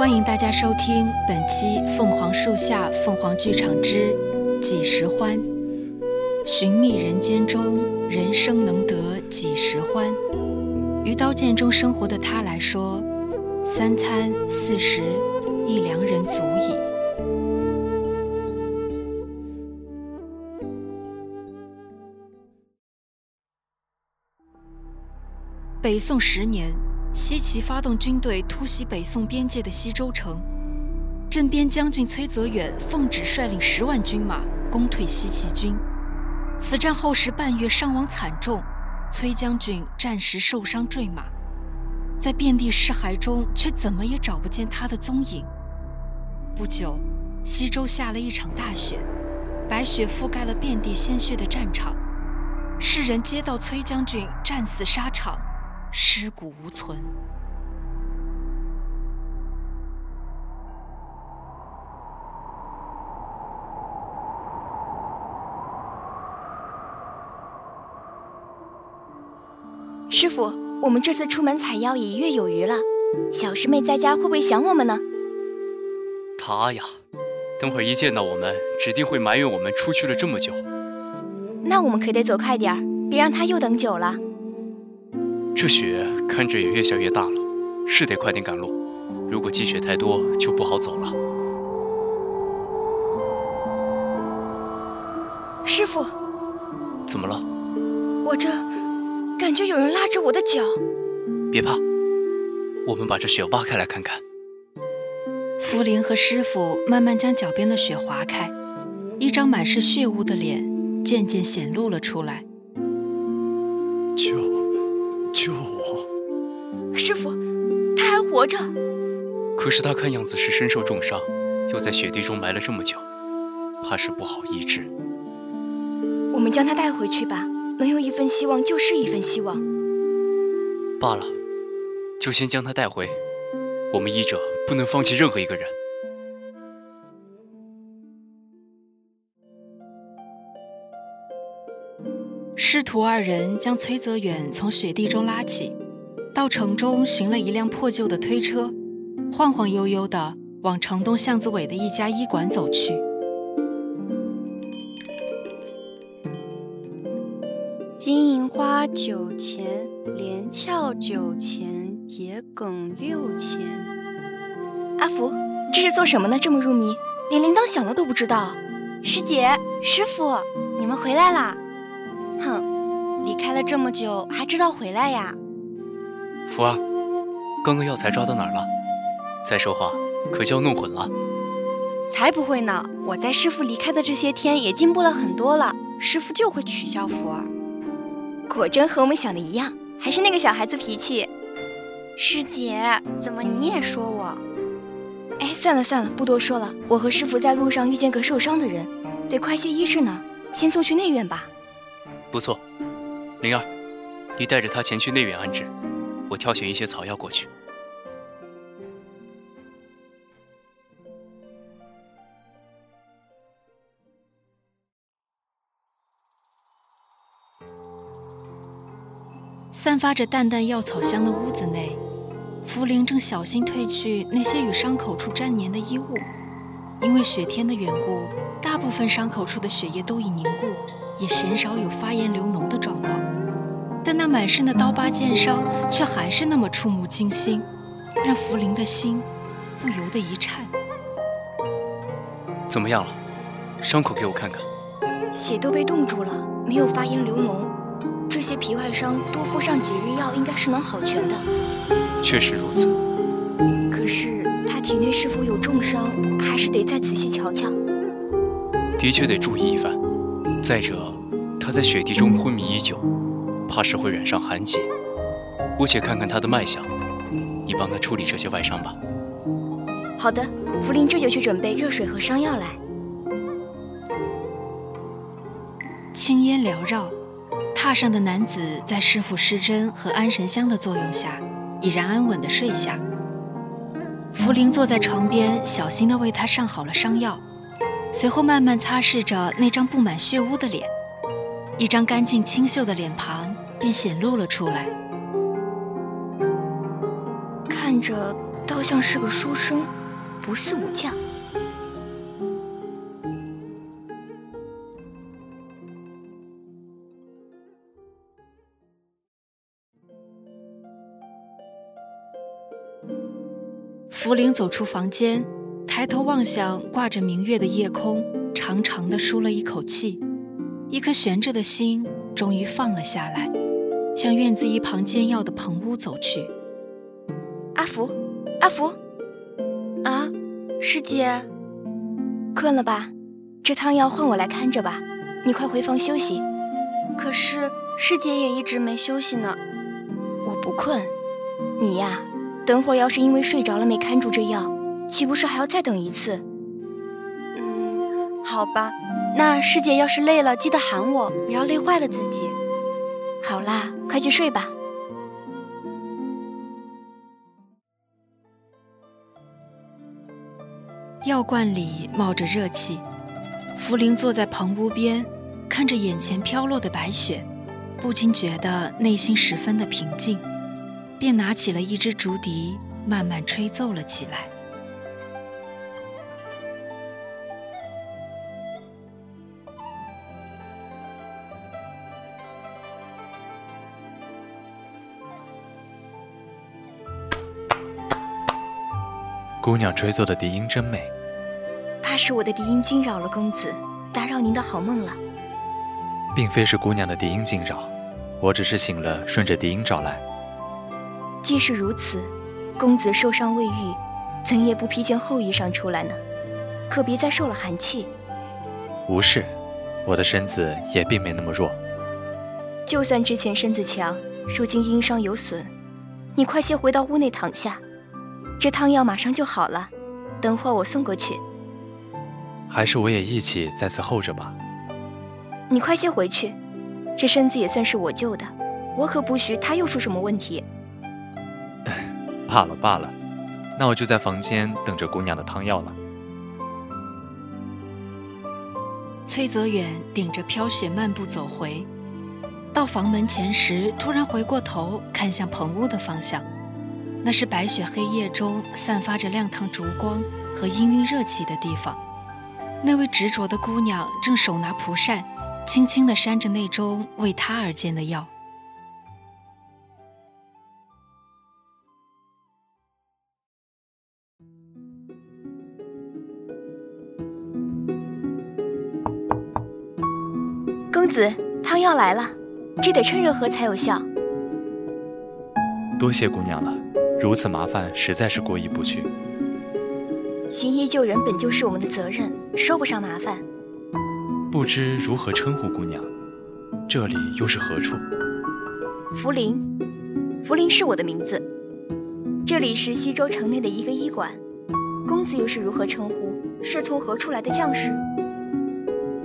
欢迎大家收听本期《凤凰树下凤凰剧场之几时欢》。寻觅人间中，人生能得几时欢？于刀剑中生活的他来说，三餐四食一良人足矣。北宋十年。西岐发动军队突袭北宋边界的西州城，镇边将军崔泽远奉旨率领十万军马攻退西岐军。此战耗时半月，伤亡惨重，崔将军战时受伤坠马，在遍地尸骸中却怎么也找不见他的踪影。不久，西周下了一场大雪，白雪覆盖了遍地鲜血的战场，世人皆道崔将军战死沙场。尸骨无存。师傅，我们这次出门采药已一月有余了，小师妹在家会不会想我们呢？她呀，等会儿一见到我们，指定会埋怨我们出去了这么久。那我们可得走快点儿，别让她又等久了。这雪看着也越下越大了，是得快点赶路。如果积雪太多，就不好走了。师傅，怎么了？我这感觉有人拉着我的脚。别怕，我们把这雪挖开来看看。茯苓和师傅慢慢将脚边的雪划开，一张满是血污的脸渐渐显露了出来。救活着。可是他看样子是身受重伤，又在雪地中埋了这么久，怕是不好医治。我们将他带回去吧，能有一份希望就是一份希望。罢了，就先将他带回。我们医者不能放弃任何一个人。师徒二人将崔泽远从雪地中拉起，到城中寻了一辆破旧的推车，晃晃悠悠的往城东巷子尾的一家医馆走去。金银花九钱，连翘九钱，桔梗六钱。阿福，这是做什么呢？这么入迷，连铃铛响了都不知道。师姐，师傅，你们回来啦！哼，离开了这么久，还知道回来呀？福儿，刚刚药材抓到哪儿了？再说话可就要弄混了。才不会呢！我在师傅离开的这些天也进步了很多了，师傅就会取笑福儿。果真和我们想的一样，还是那个小孩子脾气。师姐，怎么你也说我？哎，算了算了，不多说了。我和师傅在路上遇见个受伤的人，得快些医治呢，先送去内院吧。不错，灵儿，你带着他前去内院安置，我挑选一些草药过去。散发着淡淡药草香的屋子内，茯苓正小心褪去那些与伤口处粘黏的衣物。因为雪天的缘故，大部分伤口处的血液都已凝固。也鲜少有发炎流脓的状况，但那满身的刀疤剑伤却还是那么触目惊心，让茯苓的心不由得一颤。怎么样了？伤口给我看看。血都被冻住了，没有发炎流脓。这些皮外伤多敷上几日药，应该是能好全的。确实如此。可是他体内是否有重伤，还是得再仔细瞧瞧。的确得注意一番。再者，他在雪地中昏迷已久，怕是会染上寒疾。姑且看看他的脉象，你帮他处理这些外伤吧。好的，茯苓这就去准备热水和伤药来。青烟缭绕，榻上的男子在师傅施针和安神香的作用下，已然安稳的睡下。茯苓坐在床边，小心的为他上好了伤药。随后慢慢擦拭着那张布满血污的脸，一张干净清秀的脸庞便显露了出来。看着倒像是个书生，不似武将。福林走出房间，抬头望向挂着明月的夜空，长长的舒了一口气，一颗悬着的心终于放了下来，向院子一旁煎药的棚屋走去。阿福，阿福，啊，师姐，困了吧？这汤药换我来看着吧，你快回房休息。可是师姐也一直没休息呢。我不困，你呀。等会儿要是因为睡着了没看住这药，岂不是还要再等一次？嗯，好吧，那师姐要是累了，记得喊我，不要累坏了自己。好啦，快去睡吧。药罐里冒着热气，茯苓坐在棚屋边，看着眼前飘落的白雪，不禁觉得内心十分的平静。便拿起了一支竹笛，慢慢吹奏了起来。姑娘吹奏的笛音真美，怕是我的笛音惊扰了公子，打扰您的好梦了。并非是姑娘的笛音惊扰，我只是醒了，顺着笛音找来。既是如此，公子受伤未愈，怎也不披件厚衣裳出来呢？可别再受了寒气。无事，我的身子也并没那么弱。就算之前身子强，如今因伤有损，你快些回到屋内躺下，这汤药马上就好了。等会儿我送过去。还是我也一起在此候着吧。你快些回去，这身子也算是我救的，我可不许他又出什么问题。罢了罢了，那我就在房间等着姑娘的汤药了。崔泽远顶着飘雪漫步走回，到房门前时，突然回过头看向棚屋的方向，那是白雪黑夜中散发着亮堂烛光和氤氲热气的地方。那位执着的姑娘正手拿蒲扇，轻轻地扇着那盅为她而煎的药。公子，汤药来了，这得趁热喝才有效。多谢姑娘了，如此麻烦实在是过意不去。行医救人本就是我们的责任，说不上麻烦。不知如何称呼姑娘？这里又是何处？茯苓，茯苓是我的名字。这里是西周城内的一个医馆，公子又是如何称呼？是从何处来的将士？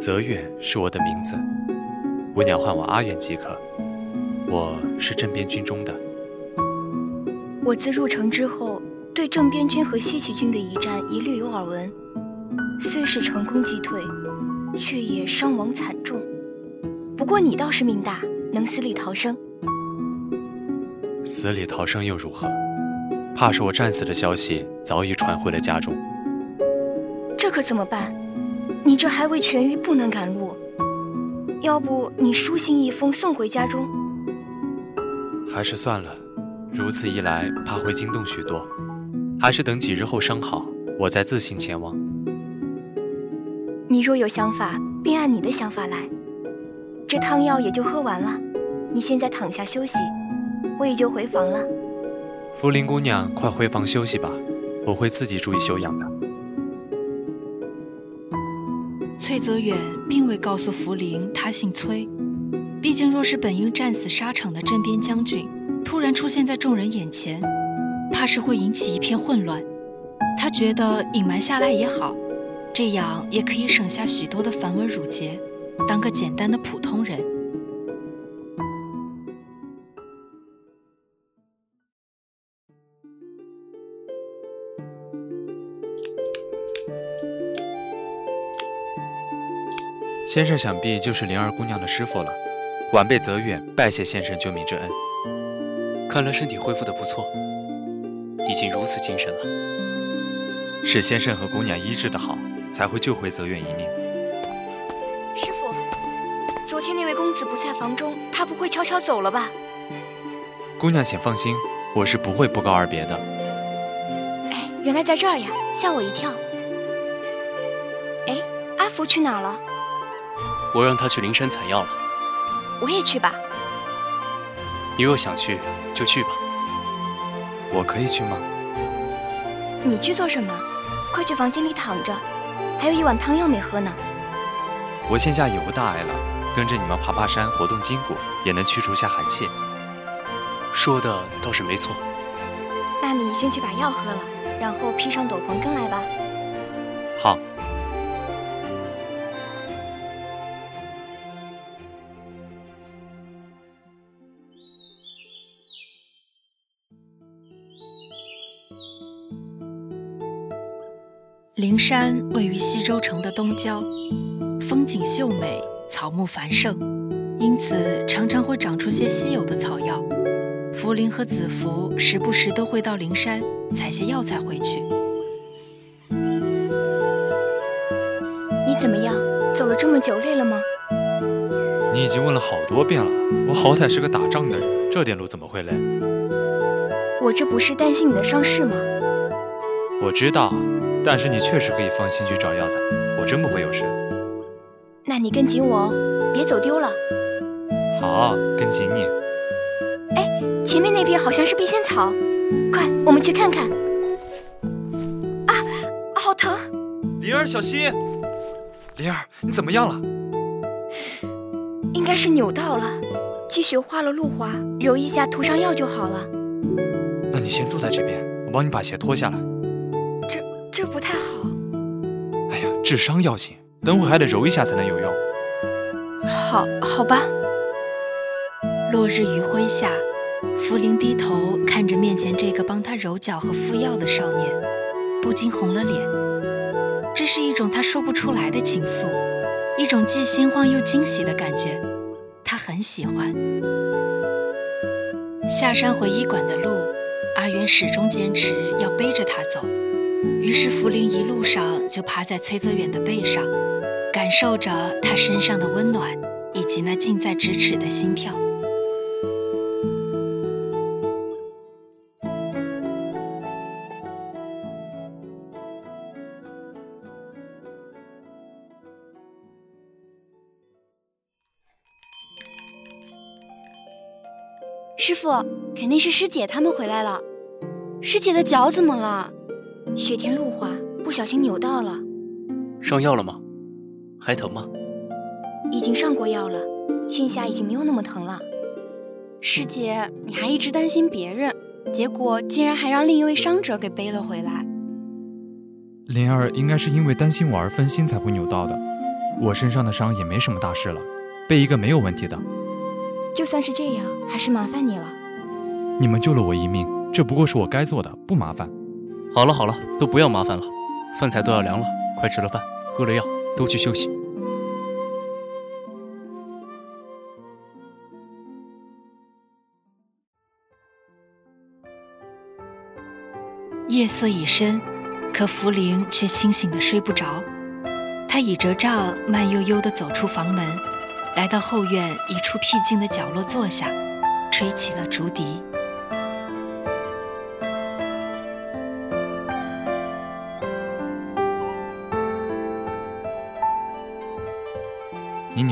泽月是我的名字。姑娘唤我阿远即可。我是镇边军中的。我自入城之后，对正边军和西岐军的一战一律有耳闻。虽是成功击退，却也伤亡惨重。不过你倒是命大，能死里逃生。死里逃生又如何？怕是我战死的消息早已传回了家中。这可怎么办？你这还未痊愈，不能赶路。要不你书信一封送回家中？还是算了，如此一来怕会惊动许多，还是等几日后伤好，我再自行前往。你若有想法，便按你的想法来。这汤药也就喝完了，你现在躺下休息，我也就回房了。茯苓姑娘，快回房休息吧，我会自己注意休养的。崔泽远并未告诉茯苓他姓崔，毕竟若是本应战死沙场的镇边将军突然出现在众人眼前，怕是会引起一片混乱。他觉得隐瞒下来也好，这样也可以省下许多的繁文缛节，当个简单的普通人。先生想必就是灵儿姑娘的师傅了，晚辈泽远拜谢先生救命之恩。看来身体恢复的不错，已经如此精神了。是先生和姑娘医治的好，才会救回泽远一命。师傅，昨天那位公子不在房中，他不会悄悄走了吧？姑娘请放心，我是不会不告而别的。哎，原来在这儿呀，吓我一跳。哎，阿福去哪了？我让他去灵山采药了。我也去吧。你若想去，就去吧。我可以去吗？你去做什么？快去房间里躺着，还有一碗汤药没喝呢。我现下也无大碍了，跟着你们爬爬山，活动筋骨，也能驱除下寒气。说的倒是没错。那你先去把药喝了，然后披上斗篷跟来吧。灵山位于西州城的东郊，风景秀美，草木繁盛，因此常常会长出些稀有的草药。茯苓和子福时不时都会到灵山采些药材回去。你怎么样？走了这么久，累了吗？你已经问了好多遍了，我好歹是个打仗的人，这点路怎么会累？我这不是担心你的伤势吗？我知道。但是你确实可以放心去找药材，我真不会有事。那你跟紧我哦，别走丢了。好，跟紧你。哎，前面那片好像是避仙草，快，我们去看看。啊，好疼！灵儿，小心！灵儿，你怎么样了？应该是扭到了，积雪化了路滑，揉一下涂上药就好了。那你先坐在这边，我帮你把鞋脱下来。智商要紧，等会还得揉一下才能有用。好，好吧。落日余晖下，茯苓低头看着面前这个帮他揉脚和敷药的少年，不禁红了脸。这是一种他说不出来的情愫，一种既心慌又惊喜的感觉，他很喜欢。下山回医馆的路，阿渊始终坚持要背着他走。于是，茯苓一路上就趴在崔泽远的背上，感受着他身上的温暖，以及那近在咫尺的心跳。师傅，肯定是师姐他们回来了。师姐的脚怎么了？雪天路滑，不小心扭到了。上药了吗？还疼吗？已经上过药了，现下已经没有那么疼了。师姐，你还一直担心别人，结果竟然还让另一位伤者给背了回来。灵儿应该是因为担心我而分心才会扭到的。我身上的伤也没什么大事了，背一个没有问题的。就算是这样，还是麻烦你了。你们救了我一命，这不过是我该做的，不麻烦。好了好了，都不要麻烦了，饭菜都要凉了，快吃了饭，喝了药，都去休息。夜色已深，可茯苓却清醒的睡不着。他倚着杖，慢悠悠地走出房门，来到后院一处僻静的角落坐下，吹起了竹笛。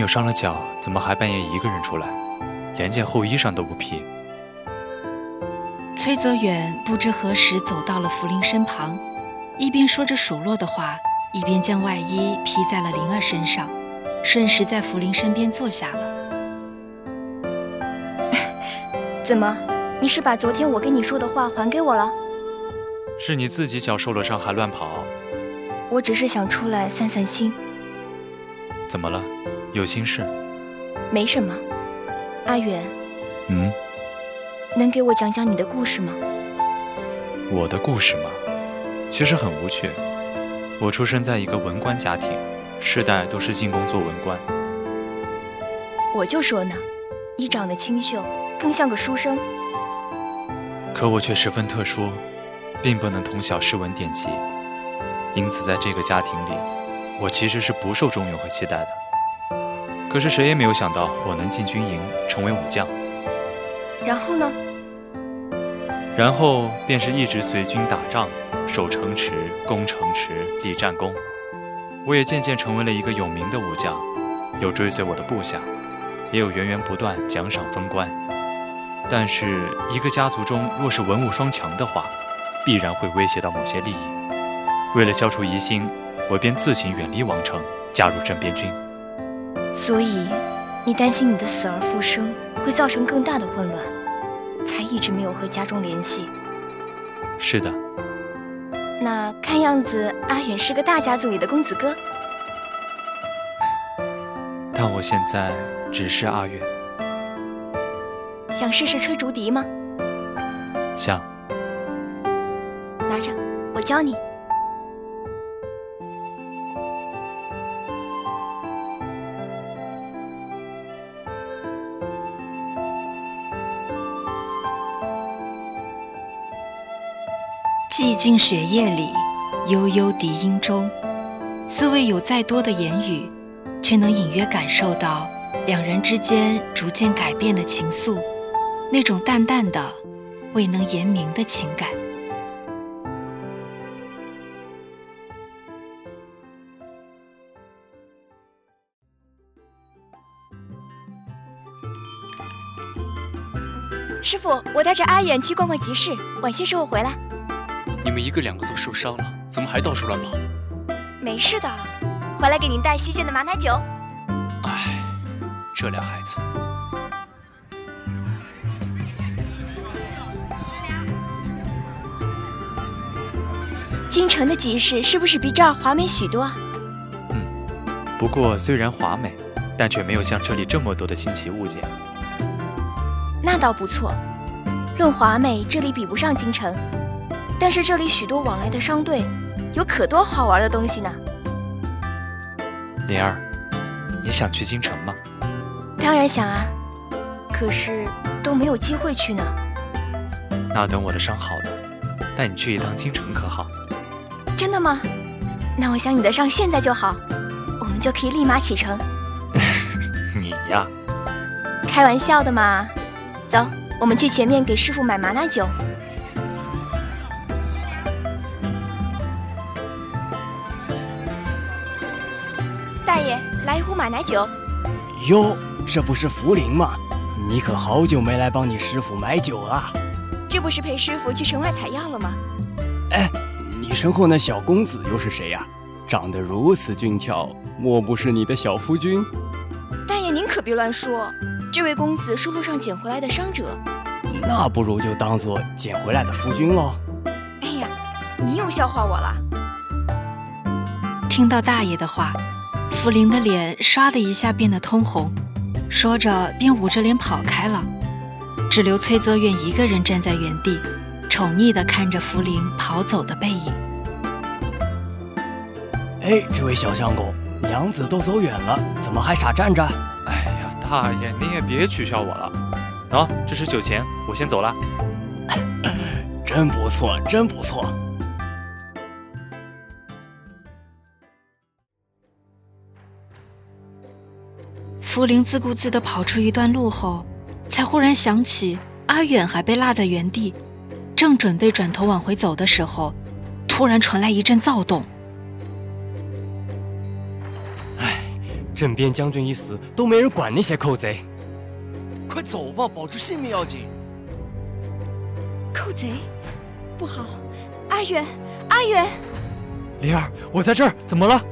你扭伤了脚，怎么还半夜一个人出来？连件厚衣裳都不披。崔泽远不知何时走到了茯苓身旁，一边说着数落的话，一边将外衣披在了灵儿身上，顺势在茯苓身边坐下了。怎么？你是把昨天我跟你说的话还给我了？是你自己脚受了伤还乱跑。我只是想出来散散心。怎么了？有心事？没什么，阿远。嗯。能给我讲讲你的故事吗？我的故事吗？其实很无趣。我出生在一个文官家庭，世代都是进宫做文官。我就说呢，你长得清秀，更像个书生。可我却十分特殊，并不能通晓诗文典籍，因此在这个家庭里，我其实是不受重用和期待的。可是谁也没有想到我能进军营，成为武将。然后呢？然后便是一直随军打仗，守城池、攻城池、立战功。我也渐渐成为了一个有名的武将，有追随我的部下，也有源源不断奖赏封官。但是，一个家族中若是文武双强的话，必然会威胁到某些利益。为了消除疑心，我便自行远离王城，加入镇边军。所以，你担心你的死而复生会造成更大的混乱，才一直没有和家中联系。是的。那看样子，阿远是个大家族里的公子哥。但我现在只是阿远。想试试吹竹笛吗？想。拿着，我教你。寂静雪夜里，悠悠笛音中，虽未有再多的言语，却能隐约感受到两人之间逐渐改变的情愫，那种淡淡的、未能言明的情感。师傅，我带着阿远去逛逛集市，晚些时候回来。你们一个两个都受伤了，怎么还到处乱跑？没事的，回来给您带新鲜的马奶酒。唉，这俩孩子。京城的集市是不是比这儿华美许多？嗯，不过虽然华美，但却没有像这里这么多的新奇物件。那倒不错，论华美，这里比不上京城。但是这里许多往来的商队，有可多好玩的东西呢。灵儿，你想去京城吗？当然想啊，可是都没有机会去呢。那等我的伤好了，带你去一趟京城可好？真的吗？那我想你的伤现在就好，我们就可以立马启程。你呀，开玩笑的嘛。走，我们去前面给师傅买马奶酒。马奶酒。哟，这不是福林吗？你可好久没来帮你师傅买酒了。这不是陪师傅去城外采药了吗？哎，你身后那小公子又是谁呀？长得如此俊俏，莫不是你的小夫君？大爷，您可别乱说。这位公子是路上捡回来的伤者。那不如就当做捡回来的夫君喽。哎呀，你又笑话我了。听到大爷的话。福林的脸唰的一下变得通红，说着便捂着脸跑开了，只留崔泽远一个人站在原地，宠溺地看着福林跑走的背影。哎，这位小相公，娘子都走远了，怎么还傻站着？哎呀，大爷，您也别取笑我了。喏，这是酒钱，我先走了。真不错，真不错。福林自顾自地跑出一段路后，才忽然想起阿远还被落在原地，正准备转头往回走的时候，突然传来一阵躁动。唉，镇边将军一死，都没人管那些寇贼。快走吧，保住性命要紧。寇贼，不好！阿远，阿远！灵儿，我在这儿，怎么了？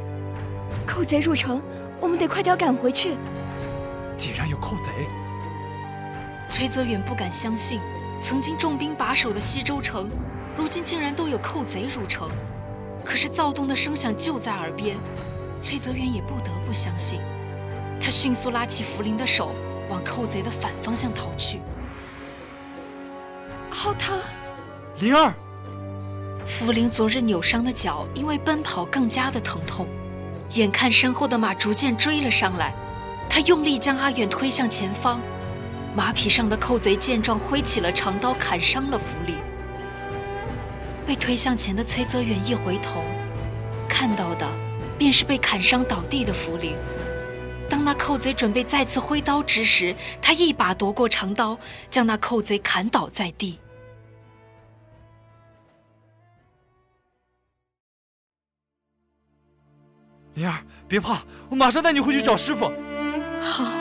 寇贼入城，我们得快点赶回去。竟然有寇贼！崔泽远不敢相信，曾经重兵把守的西州城，如今竟然都有寇贼入城。可是躁动的声响就在耳边，崔泽远也不得不相信。他迅速拉起福林的手，往寇贼的反方向逃去。好疼！灵儿，福林昨日扭伤的脚，因为奔跑更加的疼痛。眼看身后的马逐渐追了上来。他用力将阿远推向前方，马匹上的寇贼见状，挥起了长刀，砍伤了福林。被推向前的崔泽远一回头，看到的便是被砍伤倒地的茯苓。当那寇贼准备再次挥刀之时，他一把夺过长刀，将那寇贼砍倒在地。灵儿，别怕，我马上带你回去找师傅。好。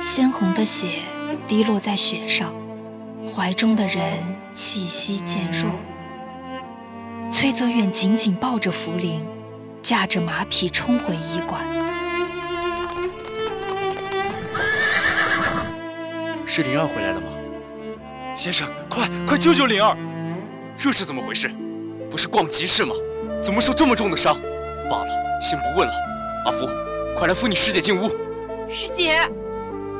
鲜红的血滴落在雪上，怀中的人气息渐弱。崔泽远紧紧抱着茯苓，驾着马匹冲回医馆。是灵儿回来了吗？先生，快快救救灵儿！这是怎么回事？不是逛集市吗？怎么受这么重的伤？罢了，先不问了。阿福，快来扶你师姐进屋。师姐，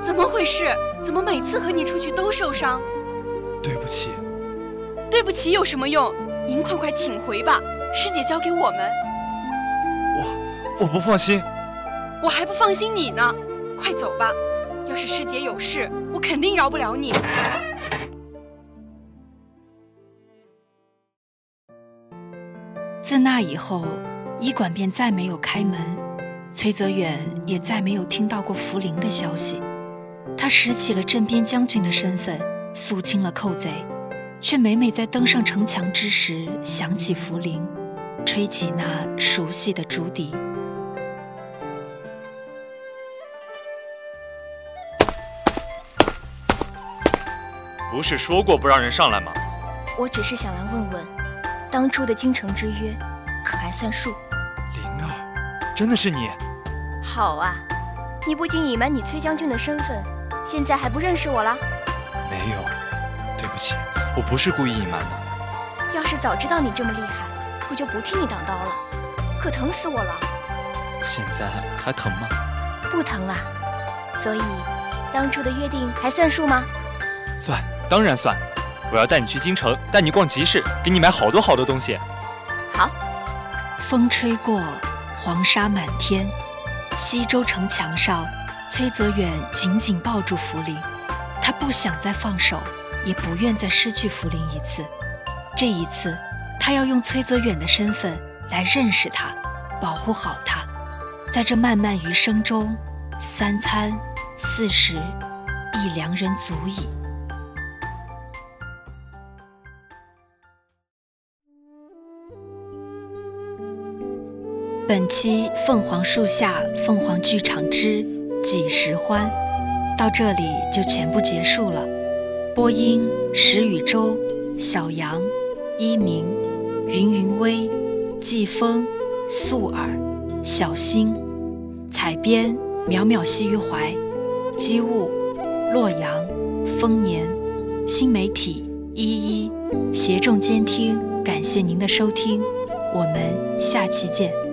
怎么回事？怎么每次和你出去都受伤？对不起。对不起有什么用？您快快请回吧，师姐交给我们。我我不放心。我还不放心你呢。快走吧。要是师姐有事，我肯定饶不了你。自那以后，医馆便再没有开门，崔泽远也再没有听到过茯苓的消息。他拾起了镇边将军的身份，肃清了寇贼，却每每在登上城墙之时想起茯苓，吹起那熟悉的竹笛。不是说过不让人上来吗？我只是想来问问，当初的京城之约，可还算数？灵儿，真的是你？好啊，你不仅隐瞒你崔将军的身份，现在还不认识我了？没有，对不起，我不是故意隐瞒的。要是早知道你这么厉害，我就不替你挡刀了，可疼死我了。现在还疼吗？不疼了。所以，当初的约定还算数吗？算。当然算，我要带你去京城，带你逛集市，给你买好多好多东西。好。风吹过，黄沙满天，西周城墙上，崔泽远紧紧抱住茯苓，他不想再放手，也不愿再失去茯苓一次。这一次，他要用崔泽远的身份来认识他，保护好他。在这漫漫余生中，三餐四食，一良人足矣。本期《凤凰树下凤凰剧场之几时欢》到这里就全部结束了。播音：石宇洲、小杨、一鸣、云云微、季风、素尔、小新。采编：淼淼兮于怀、机务：洛阳、丰年。新媒体：依依。协众监听，感谢您的收听，我们下期见。